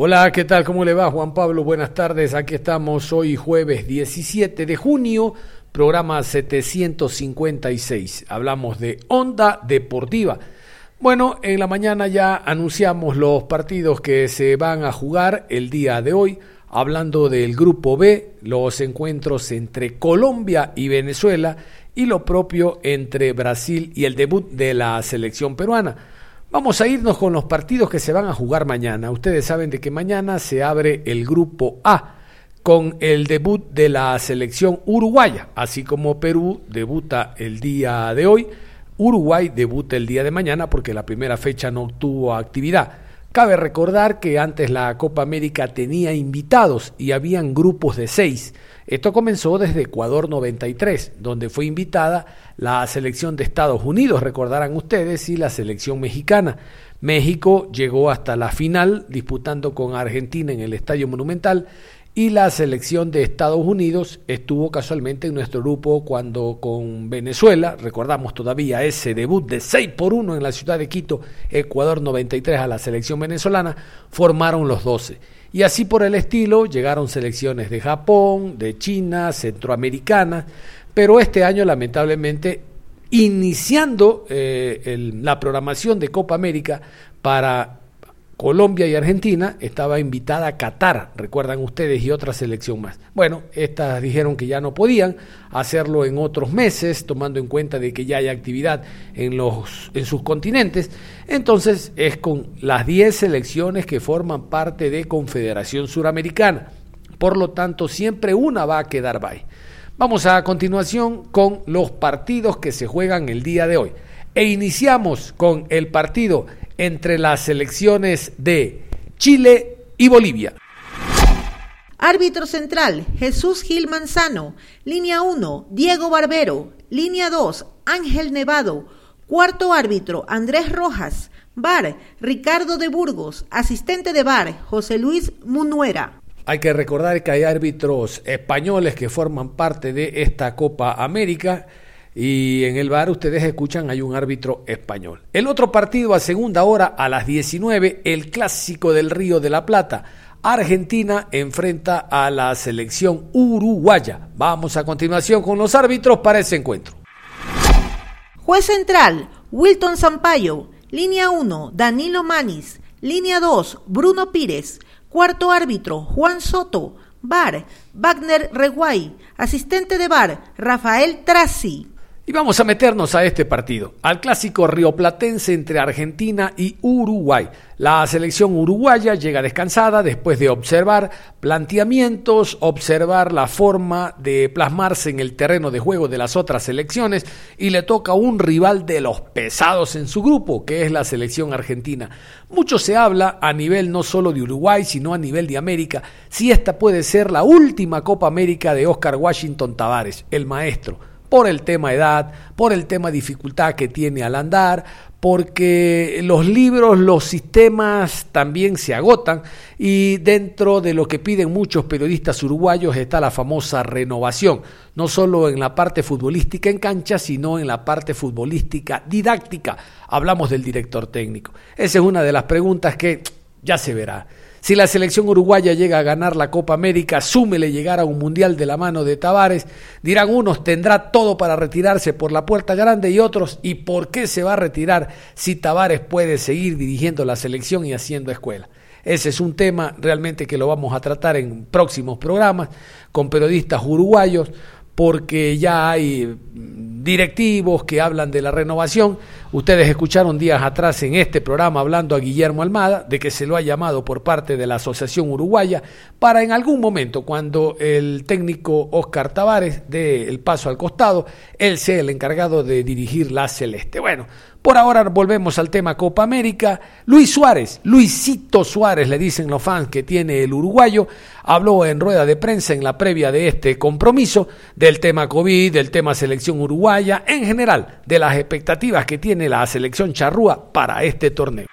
Hola, ¿qué tal? ¿Cómo le va Juan Pablo? Buenas tardes. Aquí estamos hoy jueves 17 de junio, programa 756. Hablamos de Onda Deportiva. Bueno, en la mañana ya anunciamos los partidos que se van a jugar el día de hoy, hablando del Grupo B, los encuentros entre Colombia y Venezuela y lo propio entre Brasil y el debut de la selección peruana. Vamos a irnos con los partidos que se van a jugar mañana. Ustedes saben de que mañana se abre el Grupo A con el debut de la selección uruguaya, así como Perú debuta el día de hoy. Uruguay debuta el día de mañana porque la primera fecha no tuvo actividad. Cabe recordar que antes la Copa América tenía invitados y habían grupos de seis. Esto comenzó desde Ecuador 93, donde fue invitada la selección de Estados Unidos, recordarán ustedes, y la selección mexicana. México llegó hasta la final disputando con Argentina en el Estadio Monumental y la selección de Estados Unidos estuvo casualmente en nuestro grupo cuando con Venezuela, recordamos todavía ese debut de 6 por 1 en la ciudad de Quito, Ecuador 93 a la selección venezolana, formaron los 12. Y así por el estilo llegaron selecciones de Japón, de China, centroamericana, pero este año lamentablemente iniciando eh, la programación de Copa América para Colombia y Argentina estaba invitada Qatar, recuerdan ustedes, y otra selección más. Bueno, estas dijeron que ya no podían hacerlo en otros meses, tomando en cuenta de que ya hay actividad en, los, en sus continentes. Entonces es con las 10 selecciones que forman parte de Confederación Suramericana. Por lo tanto, siempre una va a quedar bye. Vamos a continuación con los partidos que se juegan el día de hoy. E iniciamos con el partido entre las selecciones de Chile y Bolivia. Árbitro central, Jesús Gil Manzano. Línea 1, Diego Barbero. Línea 2, Ángel Nevado. Cuarto árbitro, Andrés Rojas. Bar, Ricardo de Burgos. Asistente de bar, José Luis Munuera. Hay que recordar que hay árbitros españoles que forman parte de esta Copa América y en el bar ustedes escuchan hay un árbitro español. El otro partido a segunda hora a las 19, el clásico del Río de la Plata. Argentina enfrenta a la selección uruguaya. Vamos a continuación con los árbitros para ese encuentro. Juez central, Wilton Sampaio. Línea 1, Danilo Manis. Línea 2, Bruno Pires. Cuarto árbitro, Juan Soto. Bar, Wagner Reguay. Asistente de bar, Rafael Trasi. Y vamos a meternos a este partido, al clásico rioplatense entre Argentina y Uruguay. La selección uruguaya llega descansada después de observar planteamientos, observar la forma de plasmarse en el terreno de juego de las otras selecciones y le toca un rival de los pesados en su grupo, que es la selección argentina. Mucho se habla a nivel no solo de Uruguay, sino a nivel de América, si esta puede ser la última Copa América de Oscar Washington Tavares, el maestro por el tema edad, por el tema dificultad que tiene al andar, porque los libros, los sistemas también se agotan y dentro de lo que piden muchos periodistas uruguayos está la famosa renovación, no solo en la parte futbolística en cancha, sino en la parte futbolística didáctica. Hablamos del director técnico. Esa es una de las preguntas que ya se verá. Si la selección uruguaya llega a ganar la Copa América, súmele llegar a un mundial de la mano de Tavares, dirán unos tendrá todo para retirarse por la puerta grande y otros, ¿y por qué se va a retirar si Tavares puede seguir dirigiendo la selección y haciendo escuela? Ese es un tema realmente que lo vamos a tratar en próximos programas con periodistas uruguayos porque ya hay directivos que hablan de la renovación. Ustedes escucharon días atrás en este programa hablando a Guillermo Almada de que se lo ha llamado por parte de la Asociación Uruguaya para en algún momento, cuando el técnico Oscar Tavares dé el paso al costado, él sea el encargado de dirigir la Celeste. Bueno, por ahora volvemos al tema Copa América. Luis Suárez, Luisito Suárez, le dicen los fans que tiene el uruguayo, habló en rueda de prensa en la previa de este compromiso del tema COVID, del tema selección uruguaya, en general, de las expectativas que tiene la selección charrúa para este torneo.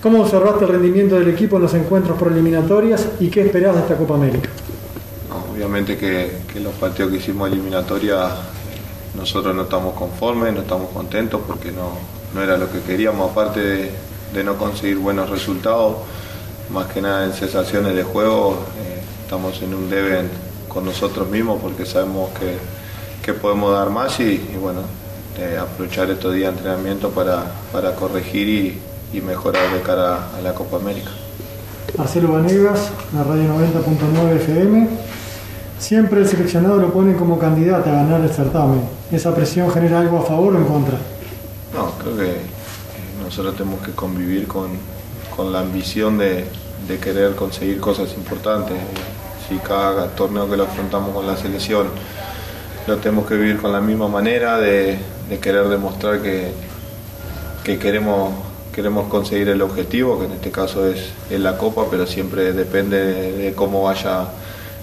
¿Cómo observaste el rendimiento del equipo en los encuentros por eliminatorias y qué esperás de esta Copa América? obviamente que, que, los partidos que hicimos eliminatoria nosotros no estamos conformes, no estamos contentos porque no, no era lo que queríamos, aparte de, no conseguir buenos resultados, más que nada en sensaciones de juego, eh, estamos en un debe con nosotros mismos porque sabemos que, que podemos dar más y, bueno, aprovechar estos días de entrenamiento para, para corregir y, y, mejorar de cara a la Copa América. Marcelo Vanegas, la radio 90.9 FM. Siempre el seleccionado lo pone como candidato a ganar el certamen. ¿Esa presión genera algo a favor o en contra? No, creo que nosotros tenemos que convivir con, con la ambición de, de, querer conseguir cosas importantes. Si cada torneo que lo afrontamos con la selección lo tenemos que vivir con la misma manera, de, de querer demostrar que, que queremos, queremos conseguir el objetivo, que en este caso es, es la Copa, pero siempre depende de, de cómo vaya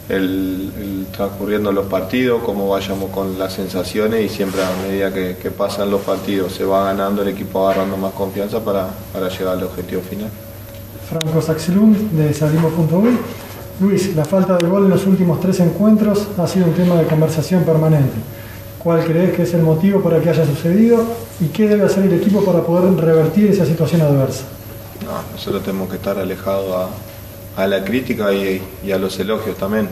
el, el, transcurriendo los partidos, cómo vayamos con las sensaciones y siempre a medida que, que, pasan los partidos se va ganando, el equipo agarrando más confianza para, para llegar al objetivo final. Franco Saxelund de Salimo.uy. Luis, la falta de gol en los últimos tres encuentros ha sido un tema de conversación permanente. ¿Cuál crees que es el motivo para que haya sucedido y qué debe hacer el equipo para poder revertir esa situación adversa? No, nosotros tenemos que estar alejados a, a la crítica y, a los elogios también.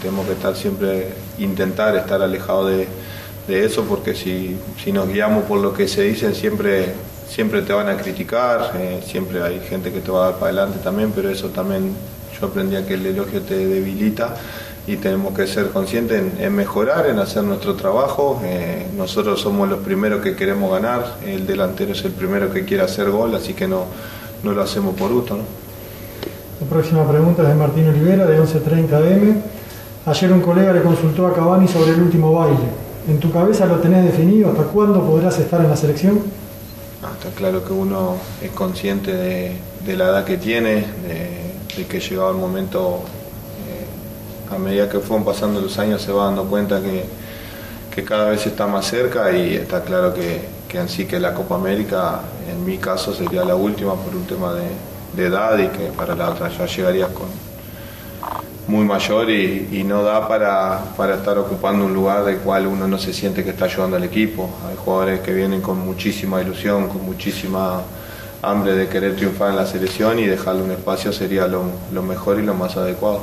Tenemos que estar siempre, intentar estar alejados de, eso, porque si, si, nos guiamos por lo que se dicen, siempre, siempre te van a criticar, eh, siempre hay gente que te va a dar para adelante también, pero eso también yo aprendí a que el elogio te debilita y tenemos que ser conscientes en, mejorar, en hacer nuestro trabajo. Eh, nosotros somos los primeros que queremos ganar, el delantero es el primero que quiere hacer gol, así que no, no lo hacemos por gusto. La próxima pregunta es de Martín Olivera, de 11.30 AM. Ayer un colega le consultó a Cavani sobre el último baile. ¿En tu cabeza lo tenés definido? ¿Hasta cuándo podrás estar en la selección? Está claro que uno es consciente de, la edad que tiene, de, que llegado el momento, eh, a medida que fueron pasando los años se va dando cuenta que, cada vez está más cerca y está claro que, que que la Copa América, en mi caso, sería la última por un tema de, de edad y que para la otra ya llegarías con muy mayor y, y, no da para, para estar ocupando un lugar del cual uno no se siente que está ayudando al equipo. Hay jugadores que vienen con muchísima ilusión, con muchísima hambre de querer triunfar en la selección y dejarle un espacio sería lo, lo mejor y lo más adecuado.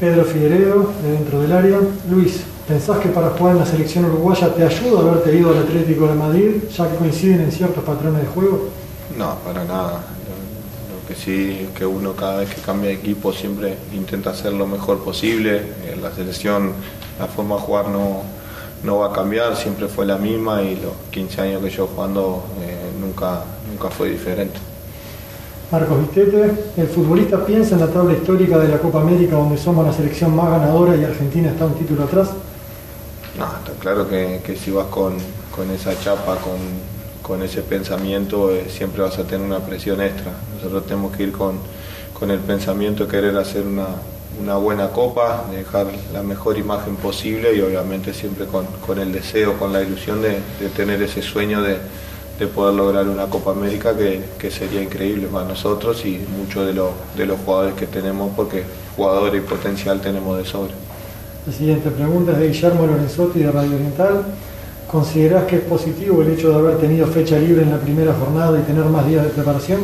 Pedro Figueredo, de dentro del área. Luis, ¿pensás que para jugar en la selección uruguaya te ayuda haberte ido al Atlético de Madrid, ya que coinciden en ciertos patrones de juego? No, para nada. Que sí que uno cada vez que cambia de equipo siempre intenta hacer lo mejor posible. En la selección la forma de jugar no, no va a cambiar, siempre fue la misma y los 15 años que yo jugando eh, nunca, nunca fue diferente. Marcos Vistete, el futbolista piensa en la tabla histórica de la Copa América donde somos la selección más ganadora y Argentina está un título atrás. No, está claro que, que si vas con, con, esa chapa, con, con ese pensamiento, eh, siempre vas a tener una presión extra. Nosotros tenemos que ir con, con el pensamiento de querer hacer una, una buena copa, de dejar la mejor imagen posible y obviamente siempre con, con el deseo, con la ilusión de, de tener ese sueño de, de, poder lograr una Copa América que, que sería increíble para nosotros y muchos de, de los jugadores que tenemos porque jugadores y potencial tenemos de sobra. La siguiente pregunta es de Guillermo Lorenzotti de Radio Oriental. ¿Considerás que es positivo el hecho de haber tenido fecha libre en la primera jornada y tener más días de preparación?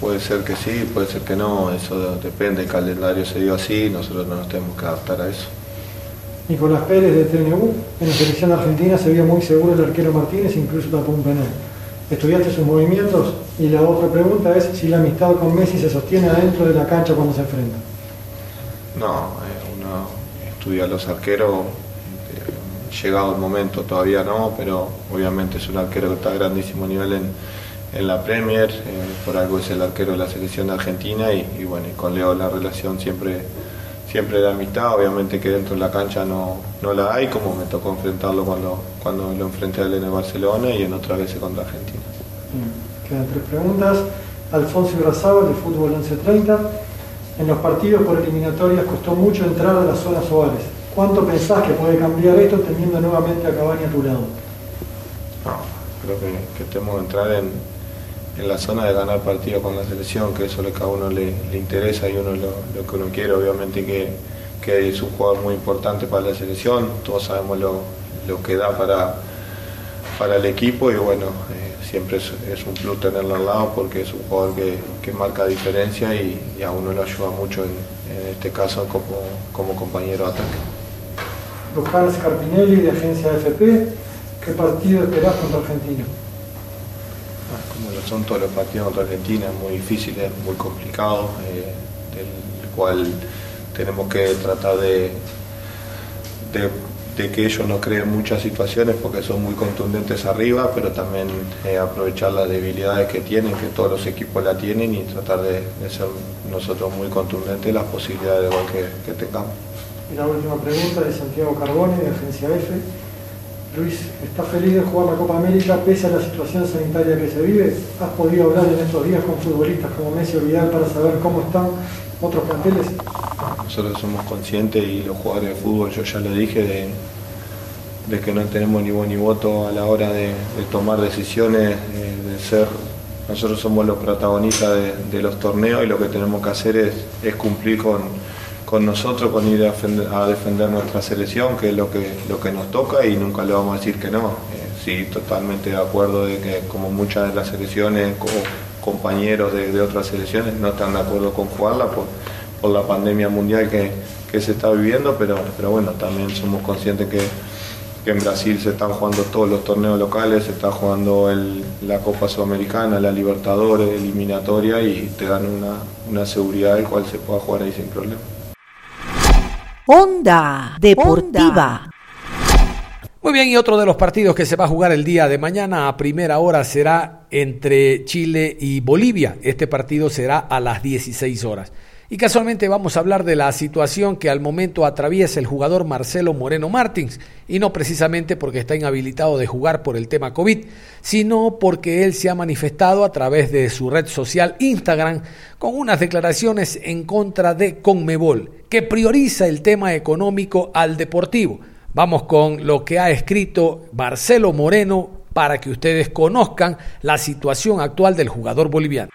Puede ser que sí, puede ser que no, eso depende, el calendario se dio así, nosotros no nos tenemos que adaptar a eso. Nicolás Pérez de TNU, en la selección argentina se vio muy seguro el arquero Martínez, incluso tapó un penal. ¿Estudiaste sus movimientos? Y la otra pregunta es si la amistad con Messi se sostiene adentro de la cancha cuando se enfrenta. No, eh, uno estudia a los arqueros, llegado el momento, todavía no, pero obviamente es un arquero que está a grandísimo nivel en, en la Premier, eh, por algo es el arquero de la selección argentina y, bueno, y con Leo la relación siempre, siempre de amistad, obviamente que dentro de la cancha no, no la hay, como me tocó enfrentarlo cuando, cuando lo enfrenté a él en el Barcelona y en otras veces contra Argentina. Quedan tres preguntas. Alfonso Irazaba, de Fútbol 1130. En los partidos por eliminatorias costó mucho entrar a las zonas ovales. ¿Cuánto pensás que puede cambiar esto teniendo nuevamente a Cabaña a tu lado? No, creo que, tenemos que entrar en, la zona de ganar partidos con la selección, que eso es lo que a uno le, interesa y uno lo, que uno quiere, obviamente que, es un jugador muy importante para la selección, todos sabemos lo, que da para, el equipo y bueno, eh, siempre es, un plus tenerlo al lado porque es un jugador que, marca diferencia y, a uno lo ayuda mucho en, en este caso como, como compañero de ataque. Luján Scarpinelli de Agencia AFP, ¿qué partido esperás contra Argentina? Ah, como lo son todos los partidos contra Argentina, muy difíciles, muy complicados, eh, del cual tenemos que tratar de, de, que ellos no creen muchas situaciones porque son muy contundentes arriba, pero también eh, aprovechar las debilidades que tienen, que todos los equipos la tienen y tratar de, ser nosotros muy contundentes las posibilidades de gol que tengamos. Y la última pregunta de Santiago Carbone, de Agencia F. Luis, ¿estás feliz de jugar la Copa América pese a la situación sanitaria que se vive? ¿Has podido hablar en estos días con futbolistas como Messi o Vidal para saber cómo están otros planteles? Nosotros somos conscientes y los jugadores de fútbol, yo ya lo dije, de, que no tenemos ni voz ni voto a la hora de, tomar decisiones, de, de, ser... Nosotros somos los protagonistas de, los torneos y lo que tenemos que hacer es cumplir con, con nosotros, con ir a defender, nuestra selección, que es lo que, lo que nos toca y nunca le vamos a decir que no. Eh, sí, totalmente de acuerdo de que como muchas de las selecciones o compañeros de, de, otras selecciones no están de acuerdo con jugarla por, por la pandemia mundial que, que se está viviendo, pero, pero bueno, también somos conscientes que, que, en Brasil se están jugando todos los torneos locales, se está jugando el, la Copa Sudamericana, la Libertadores, eliminatoria y te dan una, una seguridad del cual se pueda jugar ahí sin problema. Onda Deportiva. Muy bien, y otro de los partidos que se va a jugar el día de mañana a primera hora será entre Chile y Bolivia. Este partido será a las 16 horas. Y casualmente vamos a hablar de la situación que al momento atraviesa el jugador Marcelo Moreno Martins, y no precisamente porque está inhabilitado de jugar por el tema COVID, sino porque él se ha manifestado a través de su red social Instagram con unas declaraciones en contra de Conmebol, que prioriza el tema económico al deportivo. Vamos con lo que ha escrito Marcelo Moreno para que ustedes conozcan la situación actual del jugador boliviano.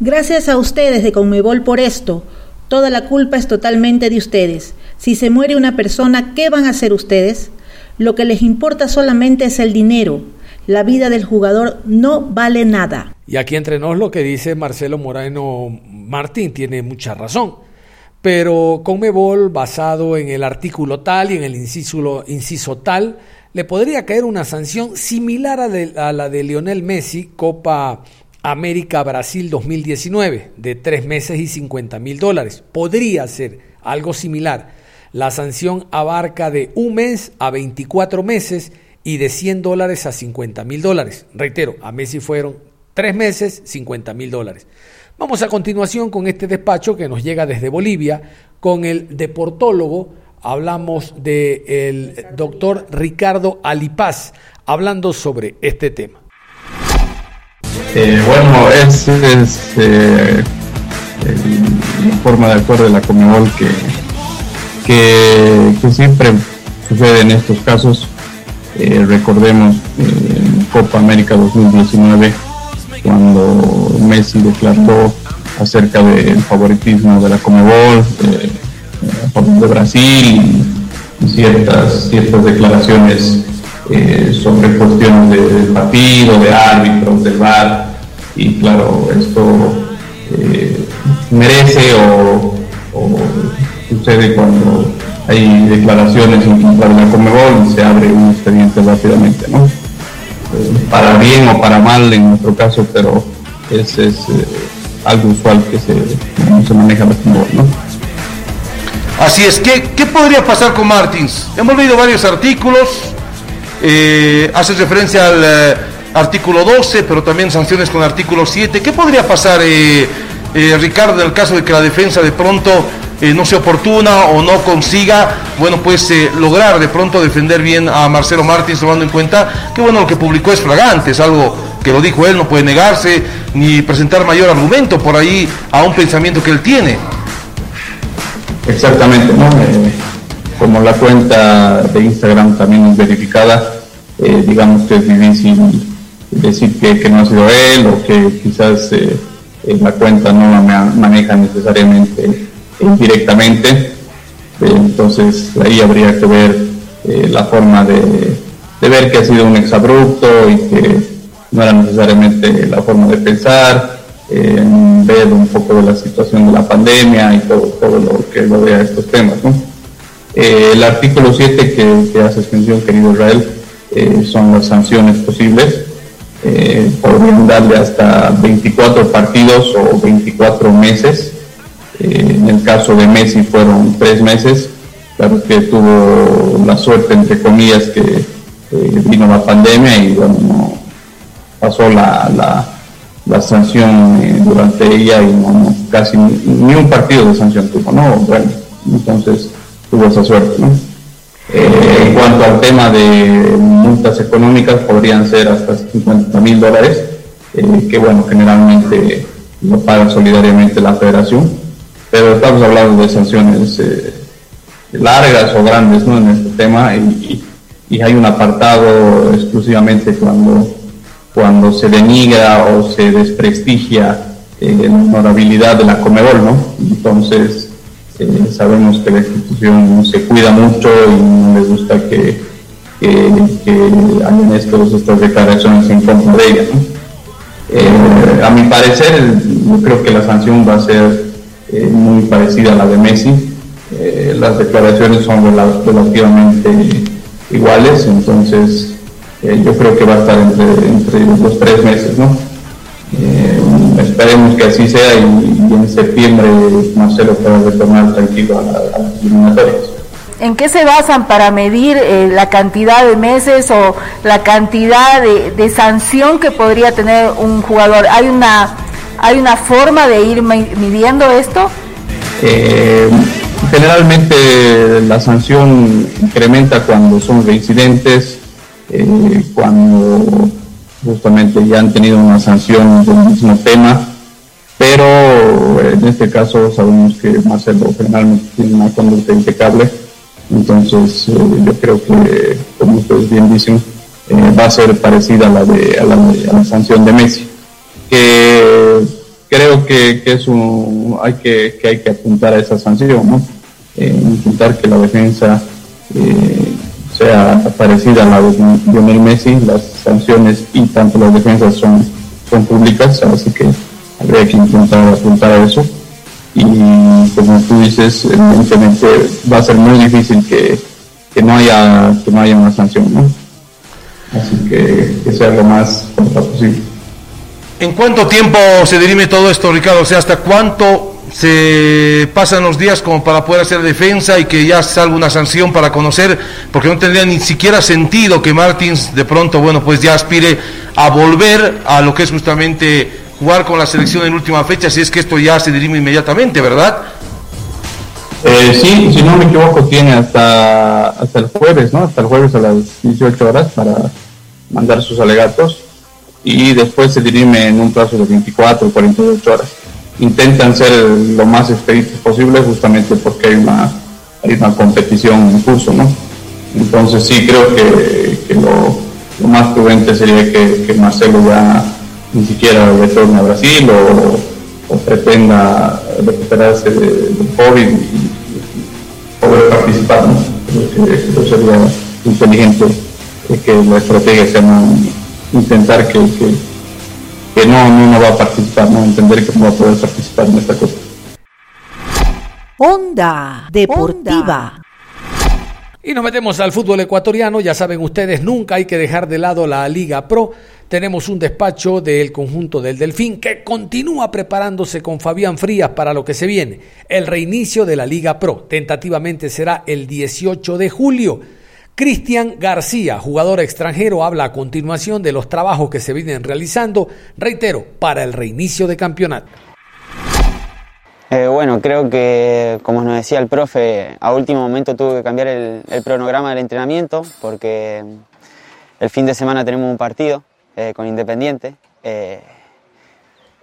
Gracias a ustedes de Conmebol por esto. Toda la culpa es totalmente de ustedes. Si se muere una persona, ¿qué van a hacer ustedes? Lo que les importa solamente es el dinero. La vida del jugador no vale nada. Y aquí entre nos lo que dice Marcelo Moreno Martín tiene mucha razón. Pero Conmebol, basado en el artículo tal y en el inciso, tal, le podría caer una sanción similar a la de Lionel Messi, Copa América Brasil 2019 de tres meses y 50 mil dólares. Podría ser algo similar. La sanción abarca de un mes a 24 meses y de 100 dólares a 50 mil dólares. Reitero, a Messi fueron tres meses, 50 mil dólares. Vamos a continuación con este despacho que nos llega desde Bolivia con el deportólogo. Hablamos del de doctor Ricardo Alipaz hablando sobre este tema. Eh, bueno, es, eh, la forma de acuerdo de la Comebol que, que, siempre sucede en estos casos. Eh, recordemos en Copa América 2019 cuando Messi declaró acerca del favoritismo de la Comebol de Brasil y ciertas, ciertas declaraciones eh, sobre cuestiones del de partido, de árbitros, del VAR, y claro, esto eh, merece o, o, sucede cuando hay declaraciones en contra de la Comebol y se abre un expediente rápidamente, ¿no? Eh, para bien o para mal en nuestro caso, pero es, es algo usual que se, se maneja la Comebol, ¿no? Así es, ¿qué, qué podría pasar con Martins? Hemos leído varios artículos, eh, hace referencia al eh, artículo 12, pero también sanciones con artículo 7. ¿Qué podría pasar, eh, eh, Ricardo, en el caso de que la defensa de pronto eh, no sea oportuna o no consiga, bueno, pues lograr de pronto defender bien a Marcelo Martins, tomando en cuenta que, bueno, lo que publicó es fragante, es algo que lo dijo él, no puede negarse ni presentar mayor argumento por ahí a un pensamiento que él tiene. Exactamente, ¿no? Como la cuenta de Instagram también es verificada, digamos que es difícil decir que, que no ha sido él o que quizás eh, la cuenta no la ma- maneja necesariamente directamente. Eh, entonces ahí habría que ver eh, la forma de, de ver que ha sido un exabrupto y que no era necesariamente la forma de pensar, ver un poco de la situación de la pandemia y todo, todo lo que rodea estos temas. el artículo 7 que, que hace mención, querido Israel, son las sanciones posibles. Eh, podrían darle hasta 24 partidos o 24 meses. Eh, en el caso de Messi fueron tres meses. Claro que tuvo la suerte, entre comillas, que eh, vino la pandemia y bueno, no pasó la, la, sanción eh, durante ella y no, no, casi ni, ni un partido de sanción tuvo, ¿no? Bueno, entonces tuvo esa suerte, ¿no? Eh, en cuanto al tema de multas económicas, podrían ser hasta 50 mil dólares, eh, que bueno, generalmente lo paga solidariamente la federación, pero estamos hablando de sanciones eh, largas o grandes ¿no? en este tema y, hay un apartado exclusivamente cuando, cuando se denigra o se desprestigia la honorabilidad de la Comebol, ¿no? Entonces, eh, sabemos que la institución se cuida mucho y no les gusta que, que, que hayan estos, estas declaraciones en contra de ella. Eh, a mi parecer, yo creo que la sanción va a ser eh, muy parecida a la de Messi. Las declaraciones son rela- relativamente iguales, entonces yo creo que va a estar entre, entre los tres meses, ¿no? Esperemos que así sea y, y en septiembre Marcelo pueda retornar tranquilo a, a las eliminatorias. ¿En qué se basan para medir eh, la cantidad de meses o la cantidad de, de sanción que podría tener un jugador? ¿Hay una, hay una forma de ir mi- midiendo esto? Eh, generalmente la sanción incrementa cuando son reincidentes, eh, cuando justamente ya han tenido una sanción del mismo tema, pero en este caso sabemos que Marcelo generalmente tiene una conducta impecable, entonces eh, yo creo que, como ustedes bien dicen, eh, va a ser parecida a la, de, a la, a la sanción de Messi, que creo que, es un, hay que, hay que apuntar a esa sanción, ¿no? Eh, intentar que la defensa eh, sea parecida a la de Lionel Messi, las sanciones y tanto las defensas son, son públicas, así que habría que intentar apuntar a eso. Y como tú dices, evidentemente va a ser muy difícil que, que no haya que no haya una sanción, ¿no? Así que que sea lo más posible. ¿En cuánto tiempo se dirime todo esto, Ricardo? O sea, ¿hasta cuánto se pasan los días como para poder hacer defensa y que ya salga una sanción para conocer? Porque no tendría ni siquiera sentido que Martins de pronto, bueno, pues ya aspire a volver a lo que es justamente jugar con la selección en última fecha, si es que esto ya se dirime inmediatamente, ¿verdad? Eh, sí, si no me equivoco, tiene hasta, hasta el jueves, ¿no? Hasta el jueves a las 18 horas para mandar sus alegatos y después se dirime en un plazo de 24 o 48 horas. Intentan ser lo más expeditos posible justamente porque hay una, hay una competición en curso, ¿no? Entonces sí creo que, lo más prudente sería que, que Marcelo ya ni siquiera retorne a Brasil o, o pretenda recuperarse de, del COVID y poder participar, ¿no? Creo que sería inteligente que la estrategia sea no intentar que, que, que no, no, no va a participar, no entender que no va a poder participar en esta cosa. Onda Deportiva. Y nos metemos al fútbol ecuatoriano, ya saben ustedes, nunca hay que dejar de lado la Liga Pro. Tenemos un despacho del conjunto del Delfín que continúa preparándose con Fabián Frías para lo que se viene. El reinicio de la Liga Pro tentativamente será el 18 de julio. Cristian García, jugador extranjero, habla a continuación de los trabajos que se vienen realizando, reitero, para el reinicio de campeonato. Eh, bueno, creo que, como nos decía el profe, a último momento tuve que cambiar el, cronograma del entrenamiento porque el fin de semana tenemos un partido eh, con Independiente. Eh,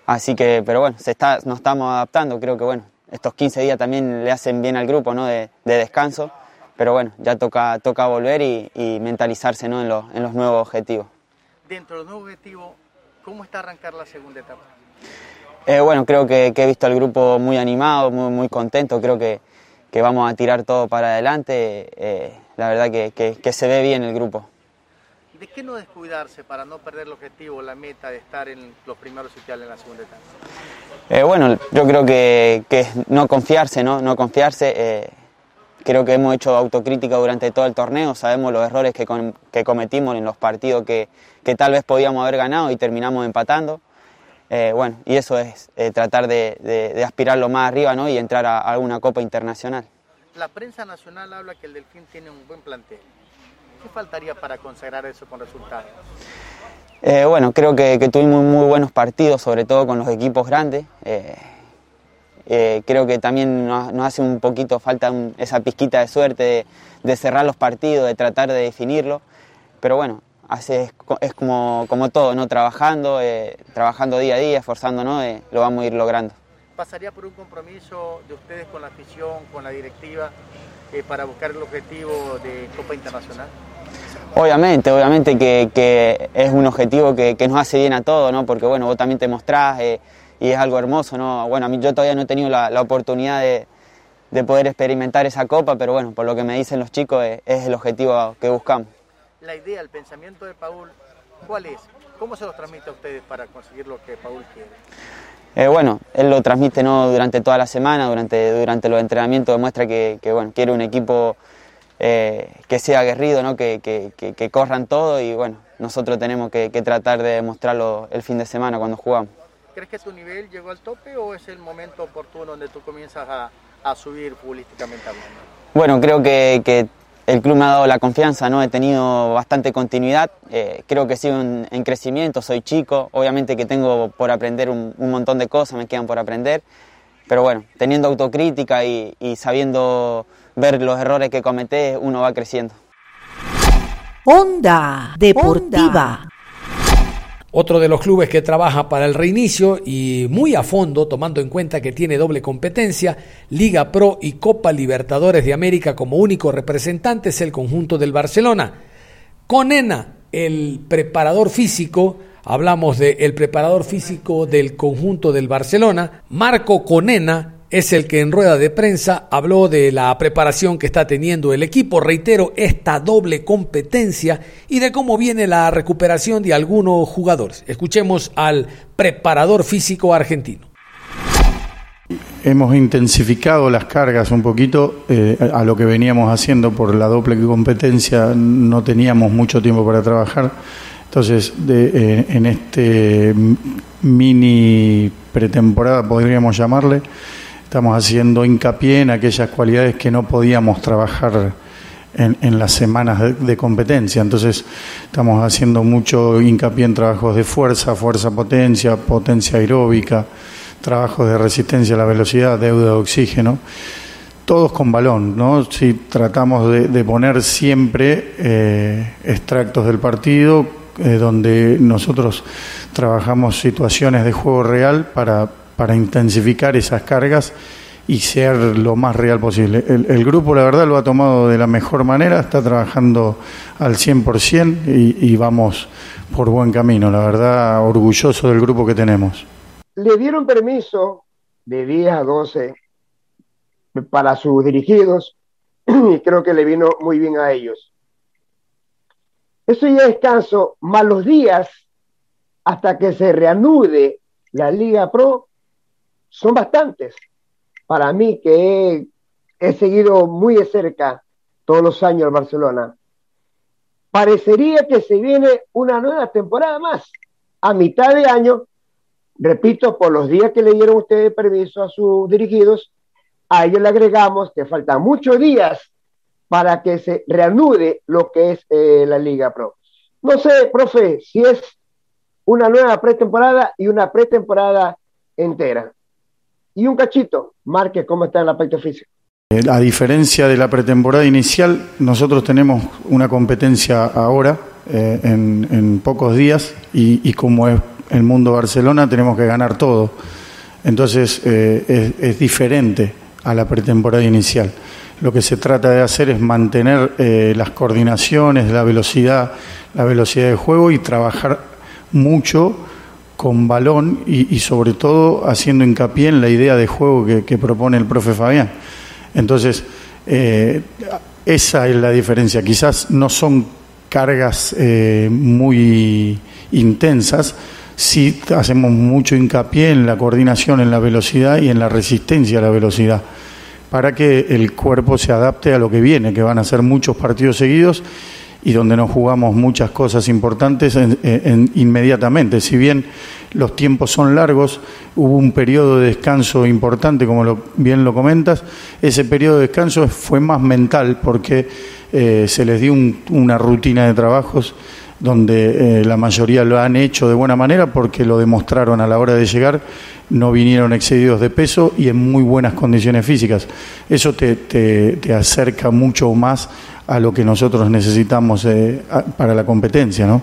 así que, pero bueno, se está, nos estamos adaptando. Creo que bueno, estos 15 días también le hacen bien al grupo ¿no? de, descanso. Pero bueno, ya toca, toca volver y, mentalizarse ¿no? en, los, en los nuevos objetivos. Dentro del nuevo objetivo, ¿cómo está arrancar la segunda etapa? Eh, bueno, creo que, he visto al grupo muy animado, muy, muy contento, creo que, vamos a tirar todo para adelante, eh, la verdad que, se ve bien el grupo. ¿De qué no descuidarse para no perder el objetivo, la meta de estar en los primeros sitios en la segunda etapa? Eh, bueno, yo creo que, no confiarse, ¿no? No confiarse. creo que hemos hecho autocrítica durante todo el torneo, sabemos los errores que, cometimos en los partidos que tal vez podíamos haber ganado y terminamos empatando. Eh, bueno, y eso es eh, tratar de, aspirar lo más arriba ¿no? y entrar a, alguna copa internacional. La prensa nacional habla que el Delfín tiene un buen plantel. ¿Qué faltaría para consagrar eso con resultados? Eh, bueno, creo que, tuvimos muy buenos partidos, sobre todo con los equipos grandes. creo que también nos, hace un poquito falta esa pizquita de suerte de, de cerrar los partidos, de tratar de definirlo. Pero bueno, es, es como, como todo, ¿no? Trabajando, eh, trabajando día a día, esforzándonos, eh, lo vamos a ir logrando. ¿Pasaría por un compromiso de ustedes con la afición, con la directiva, eh, para buscar el objetivo de Copa Internacional? Obviamente, obviamente que, es un objetivo que, nos hace bien a todos, ¿no? Porque bueno, vos también te mostrás y es algo hermoso, ¿no? Bueno, a mí yo todavía no he tenido la, oportunidad de, poder experimentar esa copa, pero bueno, por lo que me dicen los chicos es el objetivo que buscamos la idea, el pensamiento de Paul, ¿cuál es? ¿Cómo se los transmite a ustedes para conseguir lo que Paul quiere? Eh, bueno, él lo transmite ¿no? durante toda la semana, durante, durante los entrenamientos, demuestra que, bueno, quiere un equipo eh, que sea aguerrido, ¿no? que, que, corran todo y bueno, nosotros tenemos que, tratar de demostrarlo el fin de semana cuando jugamos. ¿Crees que tu nivel llegó al tope o es el momento oportuno donde tú comienzas a, a subir futbolísticamente hablando? Bueno, creo que el club me ha dado la confianza, ¿no? he tenido bastante continuidad, eh, creo que sigo en, en, crecimiento, soy chico, obviamente que tengo por aprender un, montón de cosas, me quedan por aprender, pero bueno, teniendo autocrítica y, y sabiendo ver los errores que cometé, uno va creciendo. Onda Deportiva. Otro de los clubes que trabaja para el reinicio y muy a fondo, tomando en cuenta que tiene doble competencia, Liga Pro y Copa Libertadores de América como único representante es el conjunto del Barcelona. Conena, el preparador físico, hablamos del el preparador físico del conjunto del Barcelona, Marco Conena, es el que en rueda de prensa habló de la preparación que está teniendo el equipo, reitero, esta doble competencia y de cómo viene la recuperación de algunos jugadores. Escuchemos al preparador físico argentino. Hemos intensificado las cargas un poquito eh, a lo que veníamos haciendo por la doble competencia, no teníamos mucho tiempo para trabajar. Entonces, eh, en este mini pretemporada, podríamos llamarle, estamos haciendo hincapié en aquellas cualidades que no podíamos trabajar en, las semanas de, competencia. Entonces estamos haciendo mucho hincapié en trabajos de fuerza, fuerza-potencia, potencia aeróbica, trabajos de resistencia a la velocidad, deuda de oxígeno, todos con balón, ¿no? Si tratamos de, poner siempre eh, extractos del partido eh, donde nosotros trabajamos situaciones de juego real para para intensificar esas cargas y ser lo más real posible. El, grupo, la verdad, lo ha tomado de la mejor manera, está trabajando al 100% y, y vamos por buen camino, la verdad, orgulloso del grupo que tenemos. Le dieron permiso de 10 a 12 para sus dirigidos y creo que le vino muy bien a ellos. Eso ya es caso, más los días hasta que se reanude la Liga Pro son bastantes. Para mí, que he, seguido muy de cerca todos los años Barcelona, parecería que se viene una nueva temporada más a mitad de año, repito, por los días que le dieron ustedes permiso a sus dirigidos, a ellos le agregamos que faltan muchos días para que se reanude lo que es eh, la Liga Pro. No sé, profe, si es una nueva pretemporada y una pretemporada entera. Y un cachito, marque cómo está el aspecto físico. Eh, a diferencia de la pretemporada inicial, nosotros tenemos una competencia ahora, eh, en, pocos días, y, como es el mundo Barcelona, tenemos que ganar todo. Entonces es, es, diferente a la pretemporada inicial. Lo que se trata de hacer es mantener las coordinaciones, la velocidad, la velocidad de juego y trabajar mucho con balón y, sobre todo haciendo hincapié en la idea de juego que, propone el profe Fabián. Entonces, eh, esa es la diferencia. Quizás no son cargas eh, muy intensas, sí hacemos mucho hincapié en la coordinación, en la velocidad y en la resistencia a la velocidad, para que el cuerpo se adapte a lo que viene, que van a ser muchos partidos seguidos y donde nos jugamos muchas cosas importantes en, inmediatamente. Si bien los tiempos son largos, hubo un periodo de descanso importante, como lo, bien lo comentas, ese periodo de descanso fue más mental porque eh, se les dio una rutina de trabajos donde eh, la mayoría lo han hecho de buena manera porque lo demostraron a la hora de llegar, no vinieron excedidos de peso y en muy buenas condiciones físicas. Eso te, te, te acerca mucho más a lo que nosotros necesitamos eh, para la competencia, ¿no?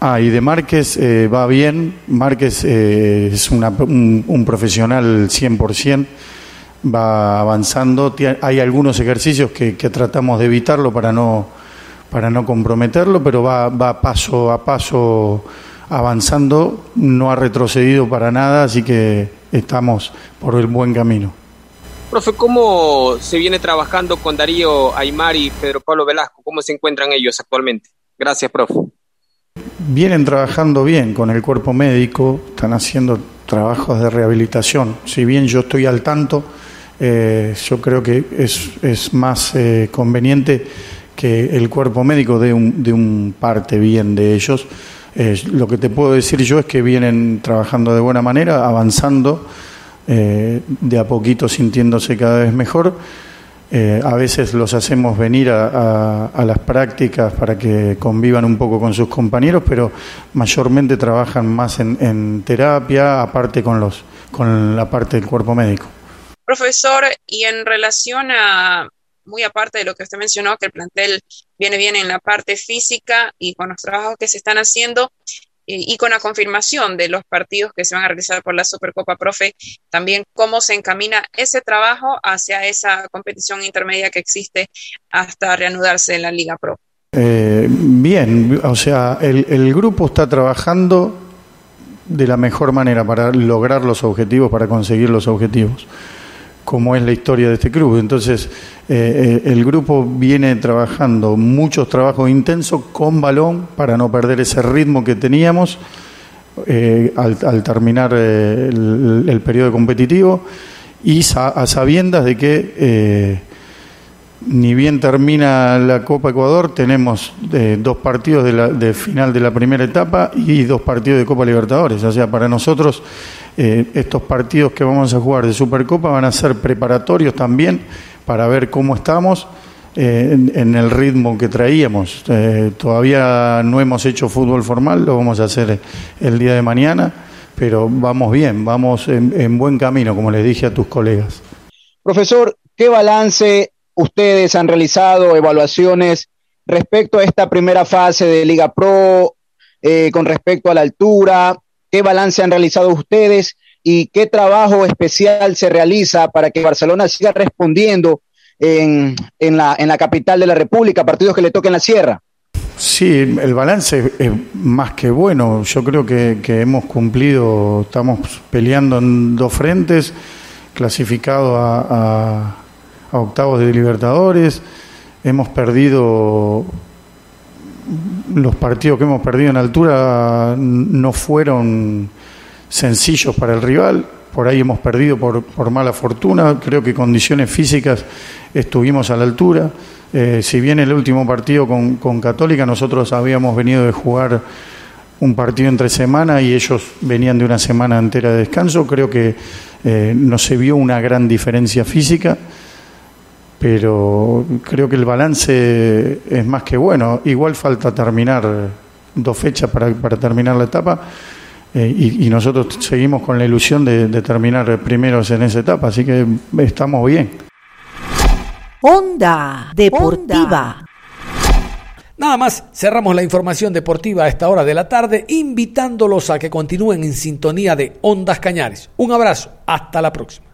Ah, y de Márquez eh, va bien, Márquez eh, es un, un, profesional 100%, va avanzando, hay algunos ejercicios que, tratamos de evitarlo para no, para no comprometerlo, pero va, va paso a paso avanzando, no ha retrocedido para nada, así que estamos por el buen camino. Profe, ¿cómo se viene trabajando con Darío Aymar y Pedro Pablo Velasco? ¿Cómo se encuentran ellos actualmente? Gracias, profe. Vienen trabajando bien con el cuerpo médico, están haciendo trabajos de rehabilitación. Si bien yo estoy al tanto, eh, yo creo que es, más eh, conveniente que el cuerpo médico dé un, de un parte bien de ellos. Eh, lo que te puedo decir yo es que vienen trabajando de buena manera, avanzando eh, de a poquito sintiéndose cada vez mejor. Eh, a veces los hacemos venir a, las prácticas para que convivan un poco con sus compañeros, pero mayormente trabajan más en, terapia, aparte con, los, con la parte del cuerpo médico. Profesor, y en relación a, muy aparte de lo que usted mencionó, que el plantel viene bien en la parte física y con los trabajos que se están haciendo, y con la confirmación de los partidos que se van a realizar por la Supercopa Profe, también cómo se encamina ese trabajo hacia esa competición intermedia que existe hasta reanudarse en la Liga Pro. Eh, bien, o sea, el, el grupo está trabajando de la mejor manera para lograr los objetivos, para conseguir los objetivos como es la historia de este club. Entonces, eh, eh, el grupo viene trabajando muchos trabajos intensos con balón para no perder ese ritmo que teníamos eh, al, terminar el, periodo competitivo y a sabiendas de que ni bien termina la Copa Ecuador, tenemos dos partidos de, la, de final de la primera etapa y dos partidos de Copa Libertadores. O sea, para nosotros eh, estos partidos que vamos a jugar de Supercopa van a ser preparatorios también para ver cómo estamos eh, en, el ritmo que traíamos. Eh, todavía no hemos hecho fútbol formal, lo vamos a hacer el día de mañana, pero vamos bien, vamos en, buen camino, como les dije a tus colegas. Profesor, ¿qué balance ustedes han realizado, evaluaciones respecto a esta primera fase de Liga Pro, con respecto a la altura, qué balance han realizado ustedes y qué trabajo especial se realiza para que Barcelona siga respondiendo en, la, en la capital de la República, partidos que le toquen la sierra. Sí, el balance es más que bueno. Yo creo que, hemos cumplido, estamos peleando en dos frentes, clasificado a, a octavos de Libertadores, hemos perdido los partidos que hemos perdido en altura no fueron sencillos para el rival, por ahí hemos perdido por, por mala fortuna, creo que condiciones físicas estuvimos a la altura, Eh, si bien el último partido con, con Católica, nosotros habíamos venido de jugar un partido entre semana y ellos venían de una semana entera de descanso, creo que eh, no se vio una gran diferencia física, pero creo que el balance es más que bueno. Igual falta terminar dos fechas para, para terminar la etapa. Eh, y, y nosotros seguimos con la ilusión de, de terminar primeros en esa etapa, así que estamos bien. Onda Deportiva. Nada más, cerramos la información deportiva a esta hora de la tarde, invitándolos a que continúen en sintonía de Ondas Cañares. Un abrazo, hasta la próxima.